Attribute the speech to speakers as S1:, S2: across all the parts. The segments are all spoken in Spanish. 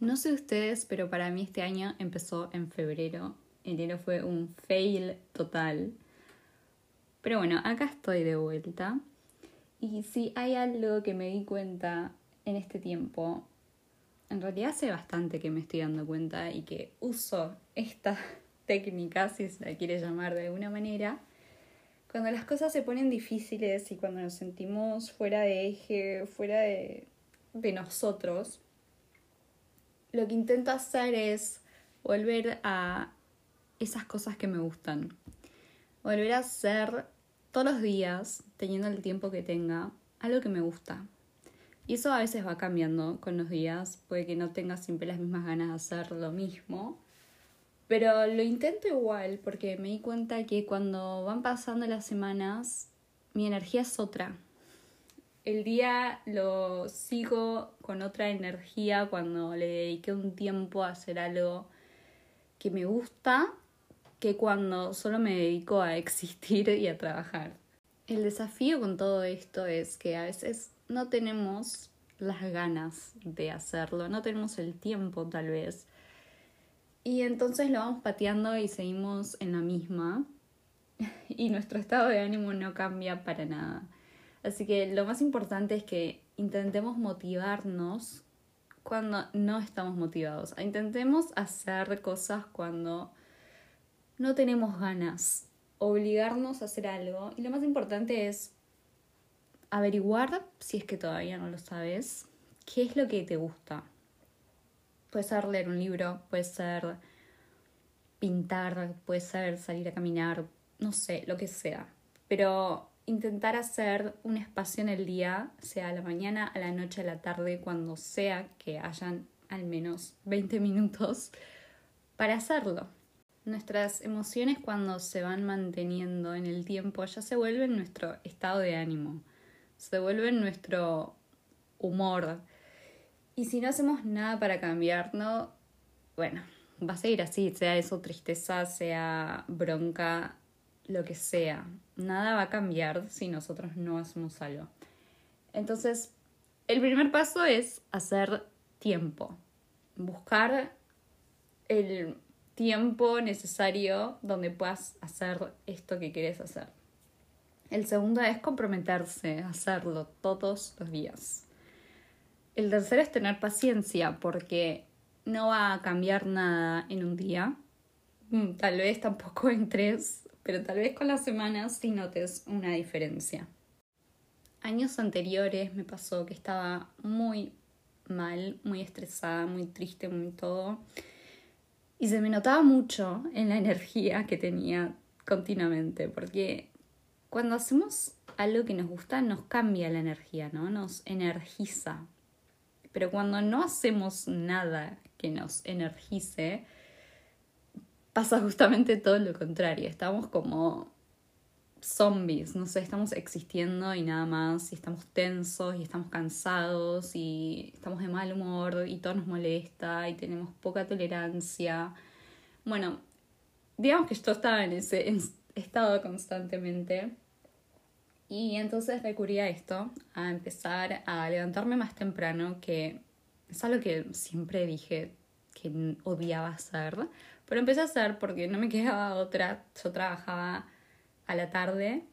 S1: No sé ustedes, pero para mí este año empezó en febrero. Enero fue un fail total. Pero bueno, acá estoy de vuelta. Y si hay algo que me di cuenta en este tiempo, en realidad hace bastante que me estoy dando cuenta y que uso esta técnica, si se la quiere llamar de alguna manera, cuando las cosas se ponen difíciles y cuando nos sentimos fuera de eje, fuera de nosotros, lo que intento hacer es volver a esas cosas que me gustan. Volver a hacer todos los días, teniendo el tiempo que tenga, algo que me gusta. Y eso a veces va cambiando con los días, puede que no tenga siempre las mismas ganas de hacer lo mismo, pero lo intento igual porque me di cuenta que cuando van pasando las semanas, mi energía es otra el día lo sigo con otra energía cuando le dediqué un tiempo a hacer algo que me gusta que cuando solo me dedico a existir y a trabajar. El desafío con todo esto es que a veces no tenemos las ganas de hacerlo, no tenemos el tiempo tal vez. Y entonces lo vamos pateando y seguimos en la misma. Y nuestro estado de ánimo no cambia para nada. Así que lo más importante es que intentemos motivarnos cuando no estamos motivados. Intentemos hacer cosas cuando no tenemos ganas, obligarnos a hacer algo. Y lo más importante es averiguar, si es que todavía no lo sabes, qué es lo que te gusta. Puede ser leer un libro, puede ser pintar, puede ser salir a caminar, no sé, lo que sea. Pero intentar hacer un espacio en el día, sea a la mañana, a la noche, a la tarde, cuando sea que hayan al menos 20 minutos para hacerlo. Nuestras emociones cuando se van manteniendo en el tiempo ya se vuelven nuestro estado de ánimo, se vuelven nuestro humor. Y si no hacemos nada para cambiarlo, bueno, va a seguir así, sea eso tristeza, sea bronca, lo que sea. Nada va a cambiar si nosotros no hacemos algo. Entonces, el primer paso es hacer tiempo. Buscar el tiempo necesario donde puedas hacer esto que quieres hacer. El segundo es comprometerse a hacerlo todos los días. El tercero es tener paciencia porque no va a cambiar nada en un día, mm, tal vez tampoco en tres pero tal vez con las semanas sí notes una diferencia. Años anteriores me pasó que estaba muy mal, muy estresada, muy triste, muy todo. Y se me notaba mucho en la energía que tenía continuamente, porque cuando hacemos algo que nos gusta nos cambia la energía, ¿no? Nos energiza. Pero cuando no hacemos nada que nos energice, pasa justamente todo lo contrario. Estamos como zombies, no sé, estamos existiendo y nada más, y estamos tensos y estamos cansados y estamos de mal humor y todo nos molesta y tenemos poca tolerancia. Bueno, digamos que yo estaba en ese estado constantemente y entonces recurrí a esto, a empezar a levantarme más temprano, que es algo que siempre dije que odiaba hacer, pero empecé a hacer porque no me quedaba otra. Yo trabajaba a la tarde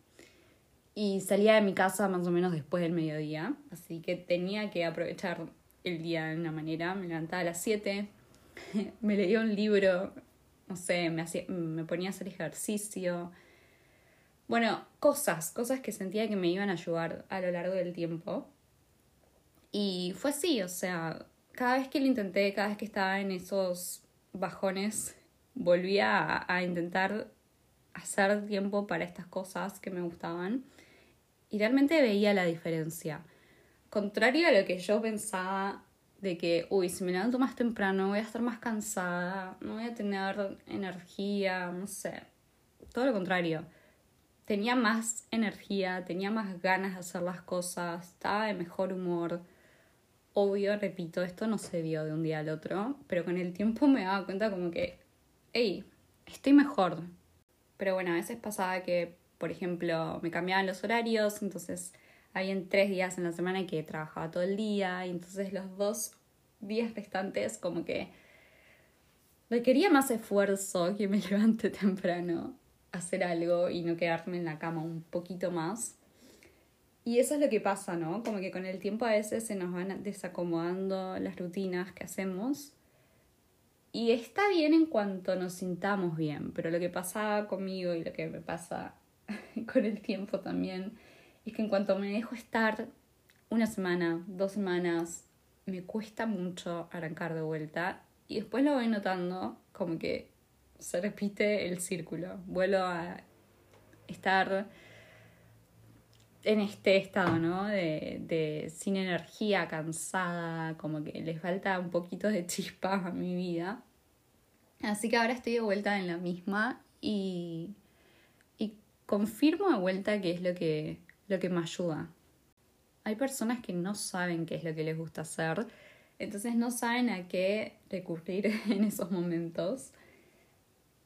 S1: y salía de mi casa más o menos después del mediodía. Así que tenía que aprovechar el día de una manera. Me levantaba a las 7, me leía un libro, no sé, me, hacía, me ponía a hacer ejercicio. Bueno, cosas, cosas que sentía que me iban a ayudar a lo largo del tiempo. Y fue así, o sea, cada vez que lo intenté, cada vez que estaba en esos bajones volvía a, intentar hacer tiempo para estas cosas que me gustaban y realmente veía la diferencia. Contrario a lo que yo pensaba de que, uy, si me levanto más temprano voy a estar más cansada, no voy a tener energía, no sé. Todo lo contrario. Tenía más energía, tenía más ganas de hacer las cosas, estaba de mejor humor. Obvio, repito, esto no se dio de un día al otro, pero con el tiempo me daba cuenta como que estoy mejor. Pero bueno, a veces pasaba que, por ejemplo, me cambiaban los horarios, entonces habían tres días en la semana que trabajaba todo el día, y entonces los dos días restantes como que requería más esfuerzo que me levante temprano a hacer algo y no quedarme en la cama un poquito más. Y eso es lo que pasa, ¿no? Como que con el tiempo a veces se nos van desacomodando las rutinas que hacemos. Y está bien en cuanto nos sintamos bien, pero lo que pasaba conmigo y lo que me pasa con el tiempo también es que en cuanto me dejo estar una semana, dos semanas, me cuesta mucho arrancar de vuelta y después lo voy notando como que se repite el círculo. Vuelvo a estar en este estado, ¿no? De, de, sin energía, cansada, como que les falta un poquito de chispa a mi vida. Así que ahora estoy de vuelta en la misma y, y confirmo de vuelta que es lo que, lo que me ayuda. Hay personas que no saben qué es lo que les gusta hacer entonces no saben a qué recurrir en esos momentos.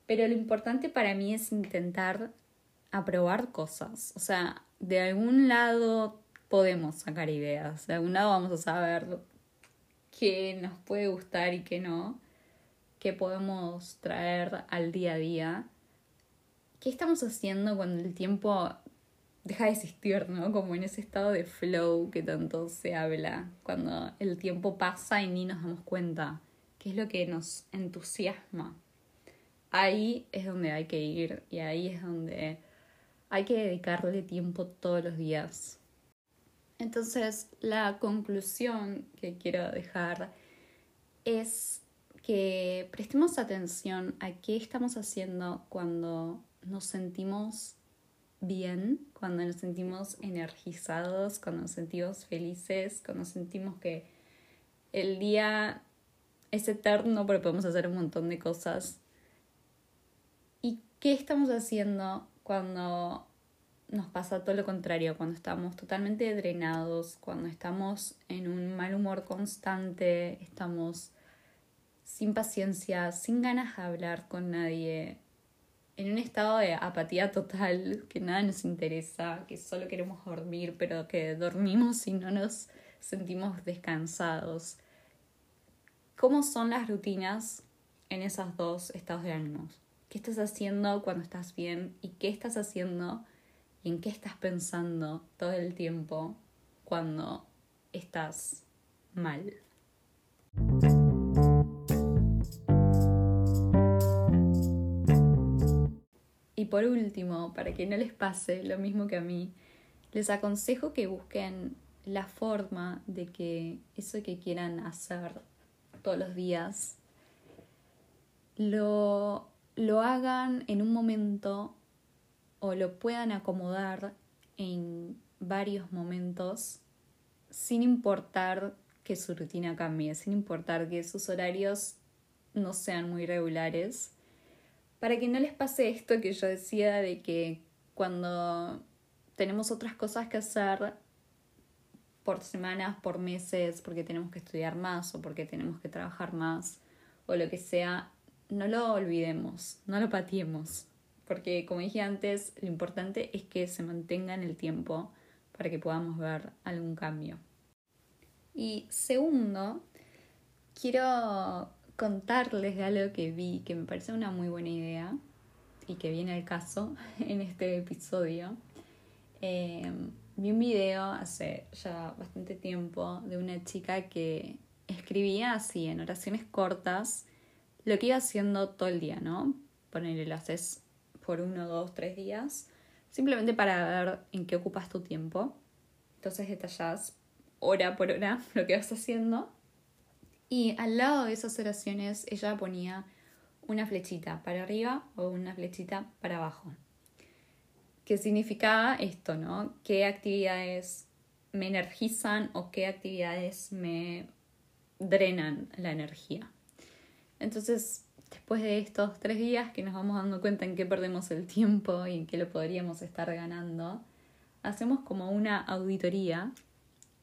S1: Pero lo importante para mí es intentar aprobar cosas. O sea, de algún lado podemos sacar ideas. De algún lado vamos a saber qué nos puede gustar y qué no. Qué podemos traer al día a día. ¿Qué estamos haciendo cuando el tiempo deja de existir, ¿no? Como en ese estado de flow que tanto se habla, cuando el tiempo pasa y ni nos damos cuenta, qué es lo que nos entusiasma. Ahí es donde hay que ir y ahí es donde hay que dedicarle tiempo todos los días. Entonces, la conclusión que quiero dejar es que prestemos atención a qué estamos haciendo cuando nos sentimos bien, cuando nos sentimos energizados, cuando nos sentimos felices, cuando sentimos que el día es eterno pero podemos hacer un montón de cosas. ¿Y qué estamos haciendo cuando nos pasa todo lo contrario, cuando estamos totalmente drenados, cuando estamos en un mal humor constante, estamos sin paciencia, sin ganas de hablar con nadie, en un estado de apatía total, que nada nos interesa, que solo queremos dormir, pero que dormimos y no nos sentimos descansados. ¿Cómo son las rutinas en esos dos estados de ánimos? ¿Qué estás haciendo cuando estás bien y qué estás haciendo y en qué estás pensando todo el tiempo cuando estás mal? Y por último, para que no les pase lo mismo que a mí, les aconsejo que busquen la forma de que eso que quieran hacer todos los días lo, lo hagan en un momento o lo puedan acomodar en varios momentos sin importar que su rutina cambie, sin importar que sus horarios no sean muy regulares para que no les pase esto que yo decía de que cuando tenemos otras cosas que hacer por semanas, por meses, porque tenemos que estudiar más o porque tenemos que trabajar más o lo que sea, no lo olvidemos, no lo patiemos, porque como dije antes, lo importante es que se mantenga en el tiempo para que podamos ver algún cambio. Y segundo, quiero contarles algo que vi que me parece una muy buena idea y que viene al caso en este episodio. Em, vi un video hace ya bastante tiempo de una chica que escribía así en oraciones cortas lo que iba haciendo todo el día, ¿no? Ponerle lo por uno, dos, tres días, simplemente para ver en qué ocupas tu tiempo. Entonces detallas hora por hora lo que vas haciendo y al lado de esas oraciones ella ponía una flechita para arriba o una flechita para abajo. ¿Qué significaba esto, no? ¿Qué actividades me energizan o qué actividades me drenan la energía? Entonces, después de estos tres días que nos vamos dando cuenta en qué perdemos el tiempo y en qué lo podríamos estar ganando, hacemos como una auditoría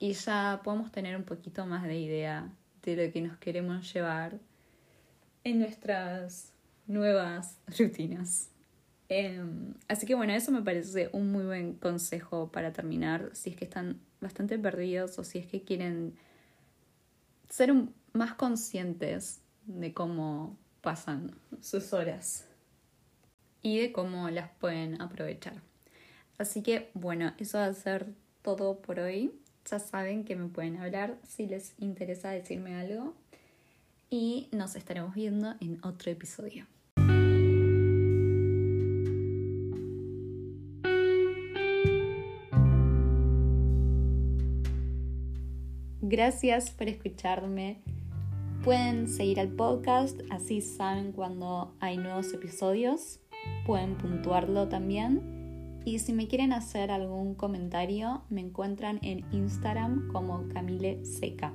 S1: y ya podemos tener un poquito más de idea de lo que nos queremos llevar en nuestras nuevas rutinas. Em, así que bueno, eso me parece un muy buen consejo para terminar, si es que están bastante perdidos o si es que quieren ser más conscientes de cómo pasan sus horas y de cómo las pueden aprovechar. Así que bueno, eso va a ser todo por hoy. Ya saben que me pueden hablar si les interesa decirme algo y nos estaremos viendo en otro episodio. Gracias por escucharme. Pueden seguir al podcast, así saben cuando hay nuevos episodios. Pueden puntuarlo también. Y si me quieren hacer algún comentario, me encuentran en Instagram como Camille Seca.